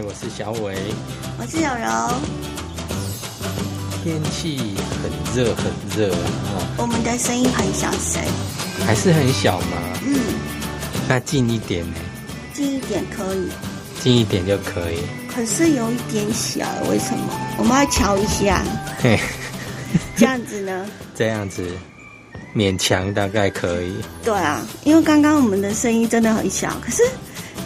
嗨，我是小伟。我是柔柔。天气很热，很热哦！我们的声音很小声，还是很小吗？嗯，那近一点呢？近一点可以，近一点就可以。可是有一点小，为什么？我们要瞧一下。嘿，这样子呢？这样子勉强大概可以。对啊，因为刚刚我们的声音真的很小，可是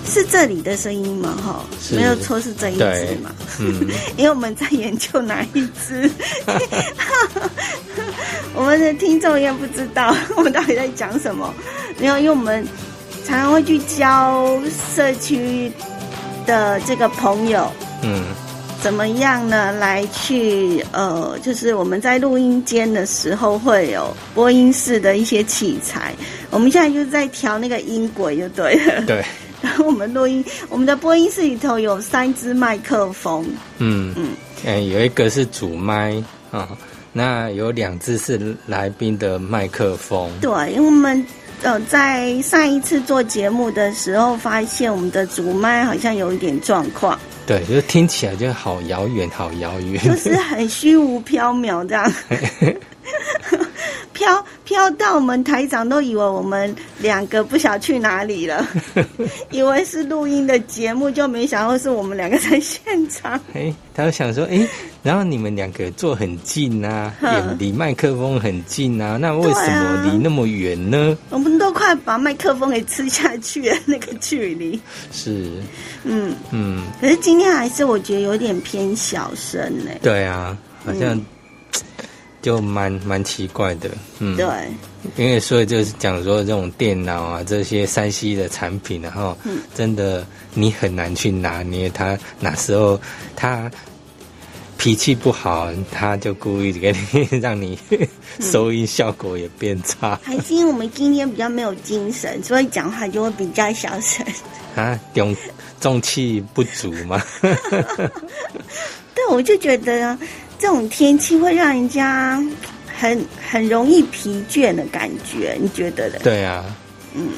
是这里的声音吗？哈，没有错，是这一只嘛？嗯，因为我们在研究哪一只，我们的听众也不知道 我们到底在讲什么。没有，因为我们常常会去教社区的这个朋友，嗯，怎么样呢？来去呃，就是我们在录音间的时候会有播音室的一些器材，我们现在就是在调那个音轨，就对了。对，然 后我们录音，我们的播音室里头有三支麦克风，嗯嗯，哎，有一个是主麦啊，那有两只是来宾的麦克风。对，因为我们呃在上一次做节目的时候，发现我们的主麦好像有一点状况，对，就是听起来就好遥远，好遥远。就是很虚无缥缈这样，飘飘到我们台长都以为我们两个不晓去哪里了，以为是录音的节目，就没想到是我们两个在现场。哎，他就想说，哎，然后你们两个坐很近啊，哼也离麦克风很近啊，那为什么离那么远呢？我们都快把麦克风给吃下去了，那个距离。是，嗯，嗯，可是今天还是我觉得有点偏小声呢。对啊，好像嗯就蛮蛮奇怪的，嗯，对，因为所以就是讲说这种电脑啊这些山西的产品、然后嗯真的你很难去拿捏它哪时候它脾气不好，他就故意给你 让你收音效果也变差还是因为我们今天比较没有精神，所以讲话就会比较小声。啊，中中气不足嘛。对，我就觉得这种天气会让人家很很容易疲倦的感觉，你觉得呢？对啊，嗯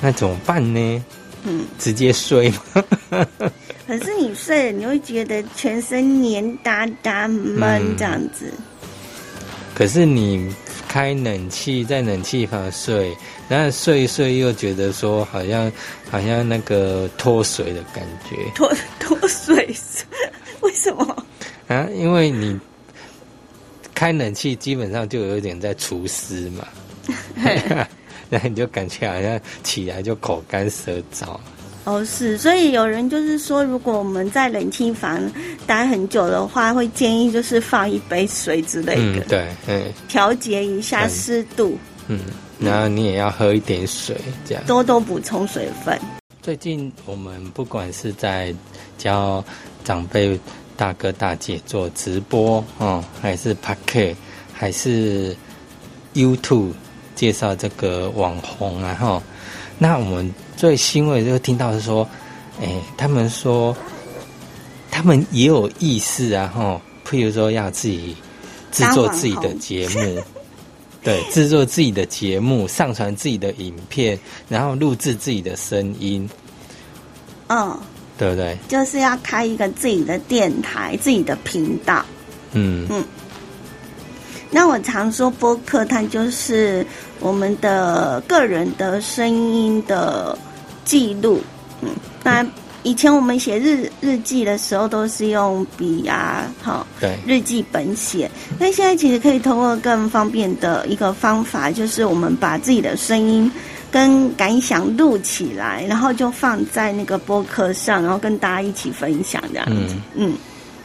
那怎么办呢？嗯。直接睡吗？可是你睡了，你会觉得全身黏哒哒闷嗯这样子。可是你开冷气，在冷气房睡，然后睡一睡又觉得说好像好像那个脱水的感觉脱 脱水，为什么？啊，因为你开冷气基本上就有点在除湿嘛，然后你就感觉好像起来就口干舌燥。哦，是，所以有人就是说，如果我们在冷气房待很久的话，会建议就是放一杯水之类的，，嗯对，嗯调节一下嗯湿度，嗯，然后你也要喝一点水，这样。多多补充水分。最近我们不管是在教长辈大哥大姐做直播哦，还是 p a k e 还是 YouTube 介绍这个网红啊哈，那我们最欣慰的就听到是说，哎，他们说他们也有意识啊哈，譬如说要自己制作自己的节目。对，制作自己的节目，上传自己的影片，然后录制自己的声音，嗯，对不对？就是要开一个自己的电台、自己的频道。嗯嗯那我常说播客，它就是我们的个人的声音的记录。嗯，那以前我们写日日记的时候，都是用笔啊，好对，日记本写。那现在其实可以通过更方便的一个方法，就是我们把自己的声音跟感想录起来，然后就放在那个播客上，然后跟大家一起分享这样子。嗯，嗯，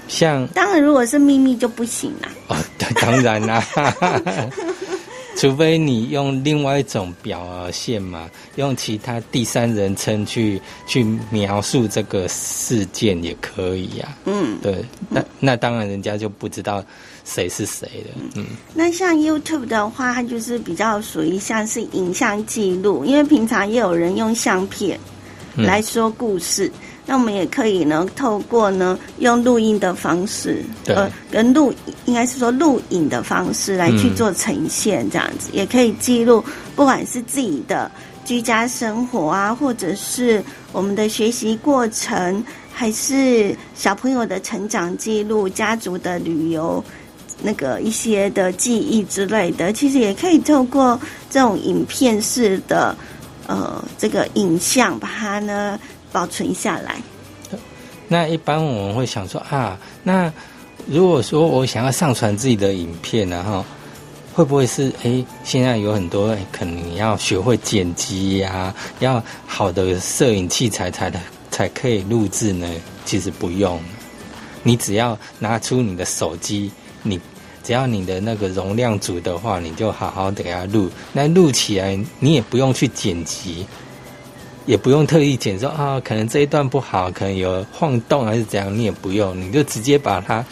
像当然如果是秘密就不行啦。哦，当然啦、除非你用另外一种表现嘛，用其他第三人称去去描述这个事件也可以呀、嗯。对，那那当然人家就不知道谁是谁的。嗯那像 YouTube 的话，它就是比较属于像是影像记录，因为平常也有人用相片嗯来说故事，那我们也可以呢，透过呢用录音的方式，对呃，跟录应该是说录影的方式来去嗯做呈现，这样子、也可以记录，不管是自己的居家生活啊，或者是我们的学习过程。还是小朋友的成长记录、家族的旅游那个一些的记忆之类的，其实也可以透过这种影片式的呃这个影像，把它呢保存下来。那一般我们会想说啊，那如果说我想要上传自己的影片，然后会不会是哎，现在有很多可能你要学会剪辑呀，要好的摄影器材才的。才可以录制呢？其实不用，你只要拿出你的手机，你只要你的那个容量足的话，你就好好的给它录。那录起来，你也不用去剪辑，也不用特意剪说啊，可能这一段不好，可能有晃动还是怎样，你也不用，你就直接把它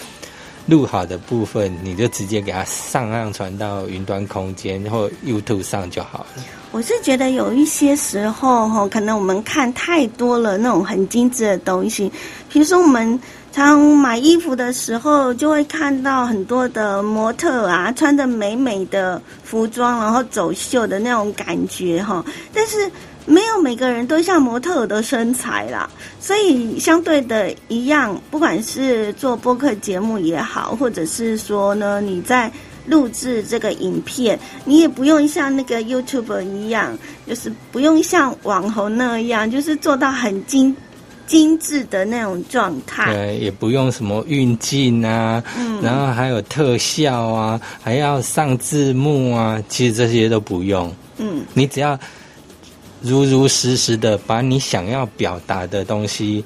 录好的部分，你就直接给它上上传到云端空间或 YouTube 上就好了。我是觉得有一些时候哈，可能我们看太多了那种很精致的东西，比如说我们常买衣服的时候，就会看到很多的模特啊，穿的美美的服装，然后走秀的那种感觉哈。但是没有每个人都像模特的身材啦，所以相对的一样，不管是做播客节目也好，或者是说呢，你在。录制这个影片，你也不用像那个 YouTube 一样，就是不用像网红那样，就是做到很精精致的那种状态。对，也不用什么运镜啊，嗯，然后还有特效啊，还要上字幕啊，其实这些都不用。嗯，你只要如如实实的把你想要表达的东西，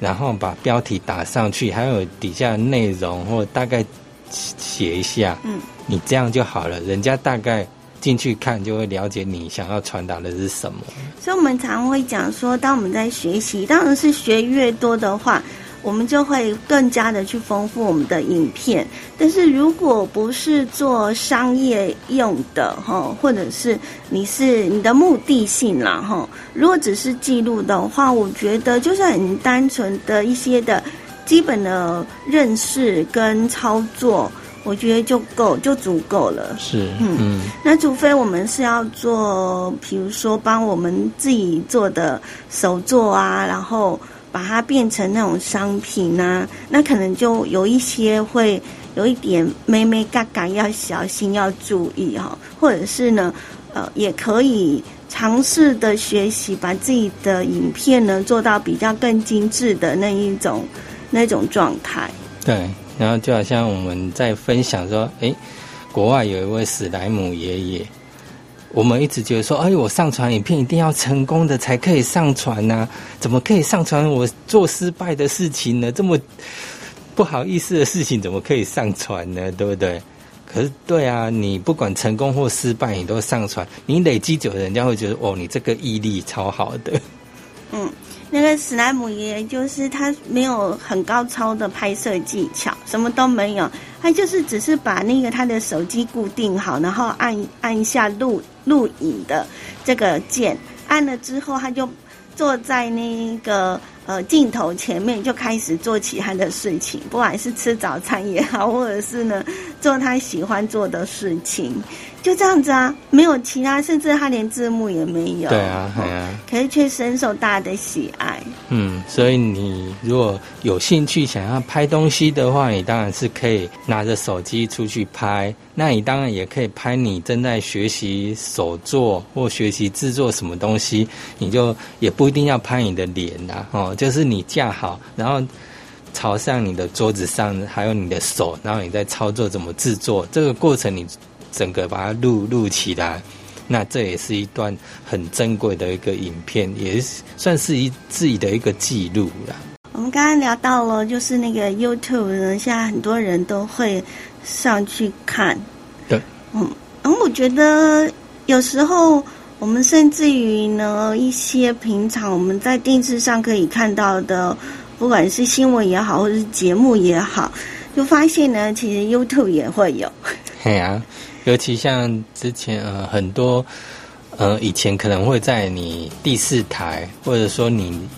然后把标题打上去，还有底下内容或大概写一下，嗯。你这样就好了，人家大概进去看就会了解你想要传达的是什么。所以，我们常会讲说，当我们在学习，当然是学越多的话，我们就会更加的去丰富我们的影片。但是，如果不是做商业用的哈，或者是你是你的目的性啦哈，如果只是记录的话，我觉得就是很单纯的一些的基本的认识跟操作。我觉得就够，就足够了。是，嗯，那除非我们是要做，比如说帮我们自己做的手作啊，然后把它变成那种商品啊，那可能就有一些会有一点妹妹嘎嘎，要小心要注意哈。或者是呢，呃，也可以尝试的学习，把自己的影片呢做到比较更精致的那一种那种状态。对。然后就好像我们在分享说，哎，国外有一位史莱姆爷爷，我们一直觉得说，哎，我上传影片一定要成功的才可以上传呐，怎么可以上传我做失败的事情呢？这么不好意思的事情怎么可以上传呢？对不对？可是对啊，你不管成功或失败，你都上传，你累积久了，人家会觉得哦，你这个毅力超好的。嗯。那个史莱姆爷爷就是他没有很高超的拍摄技巧，什么都没有，他就是只是把那个他的手机固定好，然后按按一下录录影的这个键，按了之后他就坐在那个呃镜头前面就开始做其他的事情，不管是吃早餐也好，或者是呢做他喜欢做的事情。就这样子啊，没有其他，甚至他连字幕也没有。对啊，对啊。可是却深受大家的喜爱。嗯，所以你如果有兴趣想要拍东西的话，你当然是可以拿着手机出去拍。那你当然也可以拍你正在学习手作或学习制作什么东西，你就也不一定要拍你的脸呐，哦，就是你架好，然后朝向你的桌子上，还有你的手，然后你在操作怎么制作，这个过程你。整个把它录录起来，那这也是一段很珍贵的一个影片，也算是一自己的一个记录了。我们刚刚聊到了，就是那个 YouTube 呢，现在很多人都会上去看。对，嗯，然后我觉得有时候我们甚至于呢，一些平常我们在电视上可以看到的，不管是新闻也好，或者是节目也好，就发现呢，其实 YouTube 也会有。对啊。尤其像之前呃很多呃以前可能会在你第四台或者说你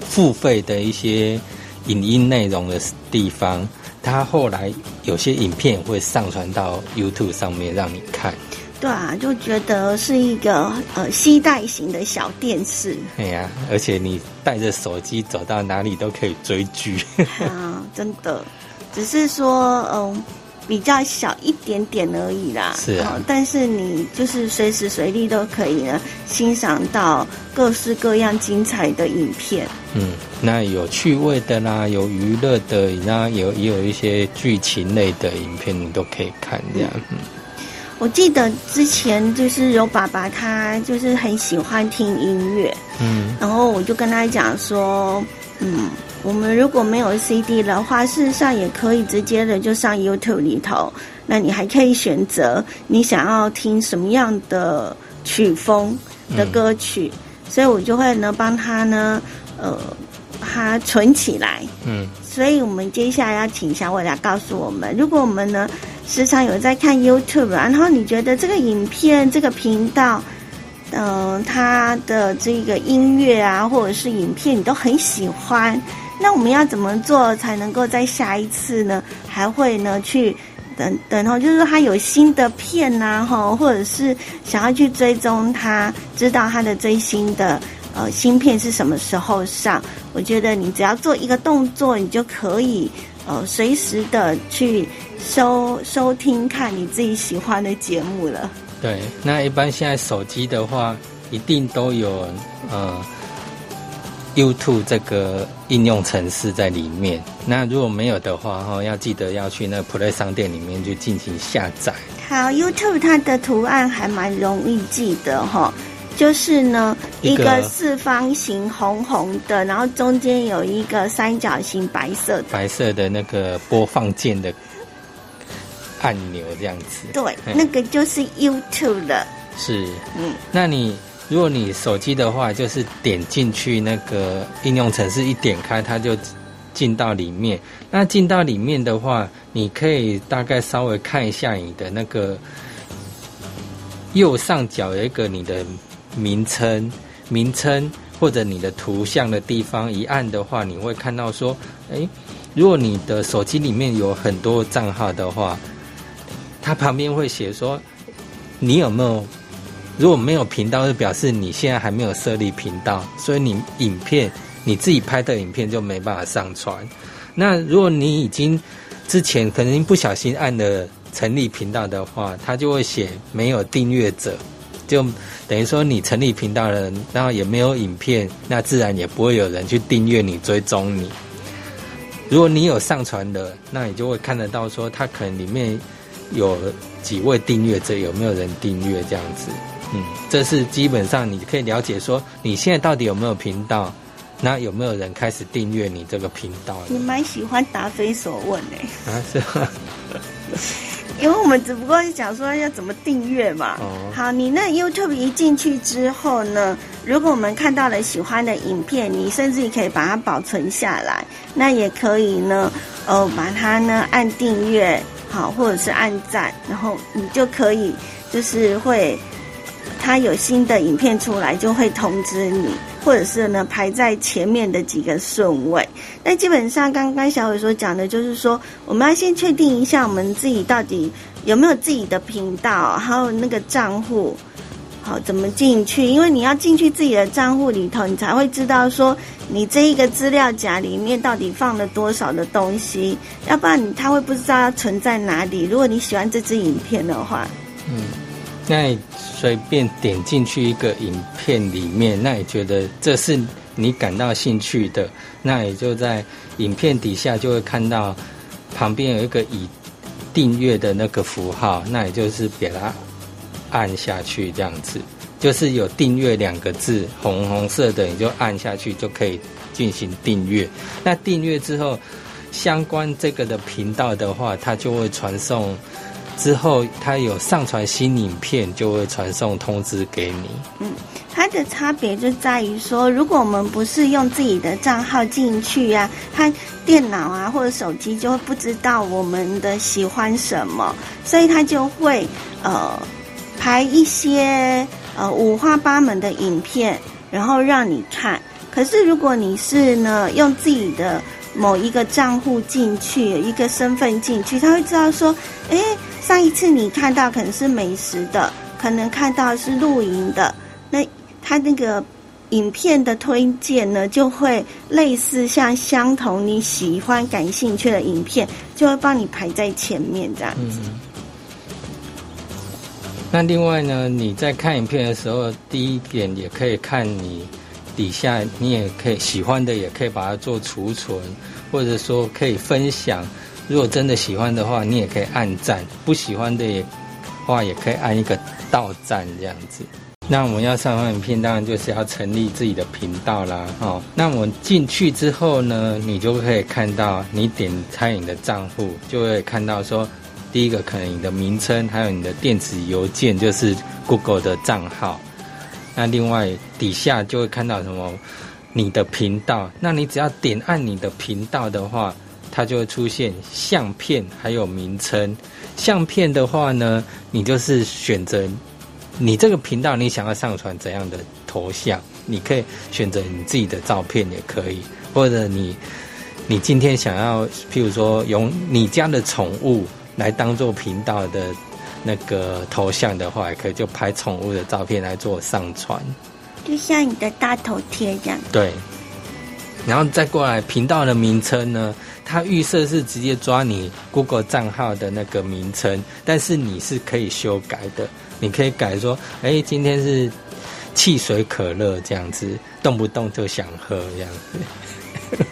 付费的一些影音内容的地方，它后来有些影片会上传到 YouTube 上面让你看。对啊，就觉得是一个呃携带型的小电视。哎呀，而且你带着手机走到哪里都可以追剧。啊，真的，只是说嗯。比较小一点点而已啦，是啊，但是你就是随时随地都可以呢欣赏到各式各样精彩的影片。嗯，那有趣味的啦，有娱乐的，那有也有一些剧情类的影片，你都可以看这样。嗯，我记得之前就是有爸爸他就是很喜欢听音乐，嗯，然后我就跟他讲说，嗯。我们如果没有 CD 的话，事实上也可以直接的就上 YouTube 里头。那你还可以选择你想要听什么样的曲风的歌曲，所以我就会呢帮他呢，呃，把它存起来。嗯，所以我们接下来要请小伟来告诉我们，如果我们呢时常有在看 YouTube，然后你觉得这个影片这个频道，嗯，它的这个音乐啊或者是影片你都很喜欢。那我们要怎么做才能够在下一次呢？还会呢去等等哈，就是说他有新的片呐哈，或者是想要去追踪他，知道他的最新的呃新片是什么时候上？我觉得你只要做一个动作，你就可以呃随时的去收收听看你自己喜欢的节目了。对，那一般现在手机的话，一定都有呃。YouTube 这个应用程式在里面，那如果没有的话，哈，要记得要去那 Play 商店里面去进行下载。好，YouTube 它的图案还蛮容易记得哈，就是呢一个四方形红红的，然后中间有一个三角形白色的白色的那个播放键的按钮这样子。对，那个就是 YouTube 的。是，嗯，那你。如果你手机的话，就是点进去那个应用程式，一点开它就进到里面。那进到里面的话，你可以大概稍微看一下你的那个右上角有一个你的名称、名称或者你的图像的地方，一按的话，你会看到说，哎，如果你的手机里面有很多账号的话，它旁边会写说，你有没有？如果没有频道，就表示你现在还没有设立频道，所以你影片你自己拍的影片就没办法上传。那如果你已经之前可能不小心按了成立频道的话，它就会写没有订阅者，就等于说你成立频道了，然后也没有影片，那自然也不会有人去订阅你、追踪你。如果你有上传的，那你就会看得到说它可能里面有几位订阅者，有没有人订阅这样子。嗯，这是基本上你可以了解说你现在到底有没有频道，那有没有人开始订阅你这个频道？你蛮喜欢答非所问哎。啊，是吗？因为我们只不过是讲说要怎么订阅嘛。哦。好，你那 YouTube 一进去之后呢，如果我们看到了喜欢的影片，你甚至可以把它保存下来，那也可以呢，呃，把它呢按订阅，好，或者是按赞，然后你就可以就是会。它有新的影片出来，就会通知你，或者是呢排在前面的几个顺位。那基本上刚刚小伟所讲的，就是说我们要先确定一下我们自己到底有没有自己的频道，还有那个账户，好怎么进去？因为你要进去自己的账户里头，你才会知道说你这一个资料夹里面到底放了多少的东西，要不然他会不知道它存在哪里。如果你喜欢这支影片的话，嗯，那。随便点进去一个影片里面，那你觉得这是你感到兴趣的，那也就在影片底下就会看到旁边有一个已订阅的那个符号，那也就是给它按下去，这样子就是有订阅两个字，红红色的，你就按下去就可以进行订阅。那订阅之后，相关这个的频道的话，它就会传送。之后，他有上传新影片，就会传送通知给你。嗯，它的差别就在于说，如果我们不是用自己的账号进去呀，它电脑啊或者手机就会不知道我们的喜欢什么，所以它就会呃排一些呃五花八门的影片，然后让你看。可是如果你是呢用自己的某一个账户进去，一个身份进去，他会知道说，哎。上一次你看到可能是美食的，可能看到是露营的，那他那个影片的推荐呢，就会类似像相同你喜欢、感兴趣的影片，就会帮你排在前面这样子。那另外呢，你在看影片的时候，第一点也可以看你底下，你也可以喜欢的，也可以把它做储存，或者说可以分享。如果真的喜欢的话，你也可以按赞；不喜欢的也话，也可以按一个倒赞这样子。那我们要上传影片，当然就是要成立自己的频道啦。哦，那我们进去之后呢，你就可以看到，你点餐饮的账户，就会看到说。第一个可能你的名称，还有你的电子邮件，就是 Google 的账号。那另外底下就会看到什么你的频道。那你只要点按你的频道的话，它就会出现相片还有名称。相片的话呢，你就是选择你这个频道你想要上传怎样的头像，你可以选择你自己的照片也可以，或者你你今天想要，譬如说用你家的宠物。来当做频道的那个头像的话，也可以就拍宠物的照片来做上传，就像你的大头贴这样。对，然后再过来频道的名称呢，它预设是直接抓你 Google 账号的那个名称，但是你是可以修改的，你可以改说，哎，今天是汽水可乐这样子，动不动就想喝这样子。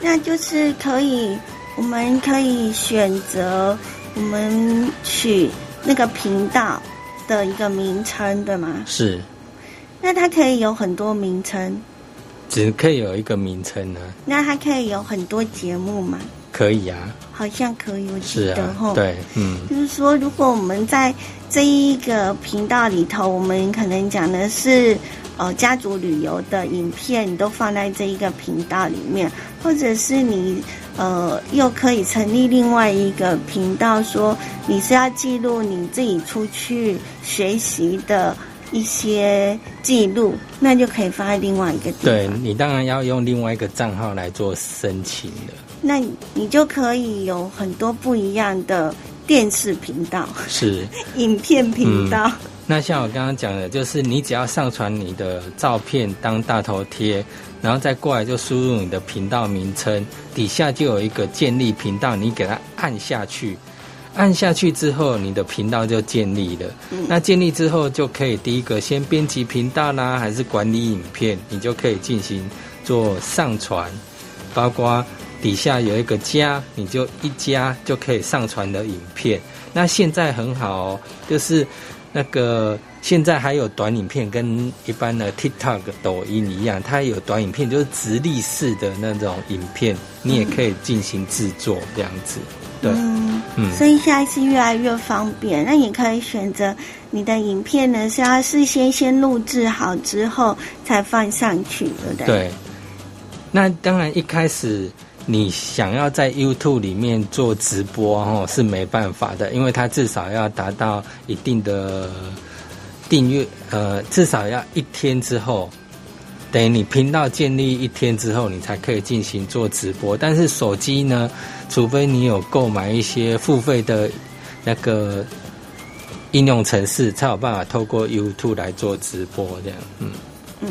那就是可以。我们可以选择我们取那个频道的一个名称，对吗？是。那它可以有很多名称。只可以有一个名称呢？那它可以有很多节目吗？可以啊。好像可以，我记得哈。对，嗯。就是说，如果我们在这一个频道里头，我们可能讲的是。呃，家族旅游的影片你都放在这一个频道里面，或者是你呃又可以成立另外一个频道，说你是要记录你自己出去学习的一些记录，那就可以放在另外一个地方。对你当然要用另外一个账号来做申请的。那你就可以有很多不一样的电视频道，是 影片频道。那像我刚刚讲的，就是你只要上传你的照片当大头贴，然后再过来就输入你的频道名称，底下就有一个建立频道，你给它按下去，按下去之后，你的频道就建立了。那建立之后，就可以第一个先编辑频道啦，还是管理影片，你就可以进行做上传，包括底下有一个加，你就一加就可以上传的影片。那现在很好哦，就是。那个现在还有短影片，跟一般的 TikTok、抖音一样，它有短影片，就是直立式的那种影片，你也可以进行制作这样子。对，嗯，所以现在是越来越方便。那你可以选择你的影片呢，是要事先先录制好之后才放上去，对不对？对。那当然一开始。你想要在 YouTube 里面做直播哦，是没办法的，因为它至少要达到一定的订阅，呃，至少要一天之后，等于你频道建立一天之后，你才可以进行做直播。但是手机呢，除非你有购买一些付费的那个应用程式，才有办法透过 YouTube 来做直播这样。嗯嗯。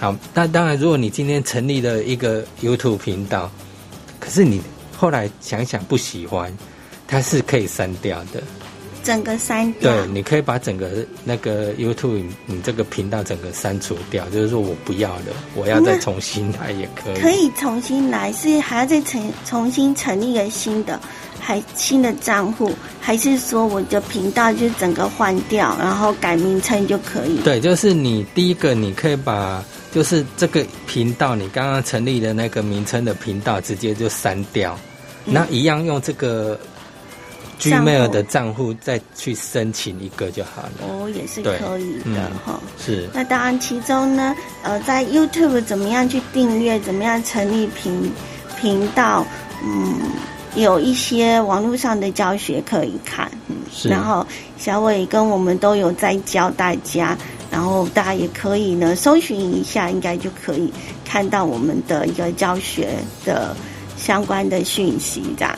好，那当然，如果你今天成立了一个 YouTube 频道，可是你后来想想不喜欢，它是可以删掉的。整个删掉？对，你可以把整个那个 YouTube 你这个频道整个删除掉，就是说我不要了，我要再重新来也可以。可以重新来，是还要再成重新成立一个新的，还新的账户，还是说我的频道就整个换掉，然后改名称就可以？对，就是你第一个你可以把。就是这个频道，你刚刚成立的那个名称的频道，直接就删掉。那一样用这个 Gmail 的账户再去申请一个就好了。哦，也是可以的哈。是。那当然，其中呢，呃，在 YouTube 怎么样去订阅，怎么样成立频频道，嗯，有一些网络上的教学可以看。嗯，是。然后小伟跟我们都有在教大家。然后大家也可以呢，搜寻一下，应该就可以看到我们的一个教学的相关的讯息，这样。